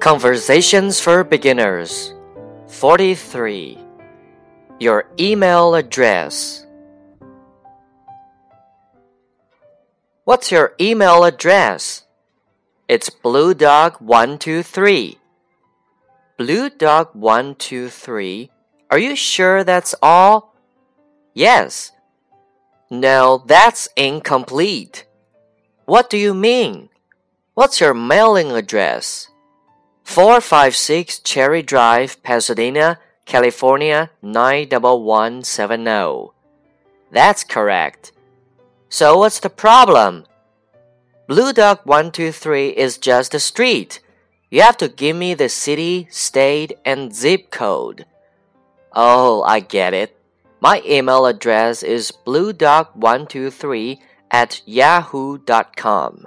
Conversations for Beginners 43. Your email address. What's your email address? It's blue dog 123 Blue dog 123 Are you sure that's all? Yes. No, that's incomplete. What do you mean? What's your mailing address? 456 Cherry Drive, Pasadena, California 91170. That's correct. So what's the problem? Blue Dog 123 is just a street. You have to give me the city, state, and zip code. Oh, I get it. My email address is bluedog123 at yahoo.com.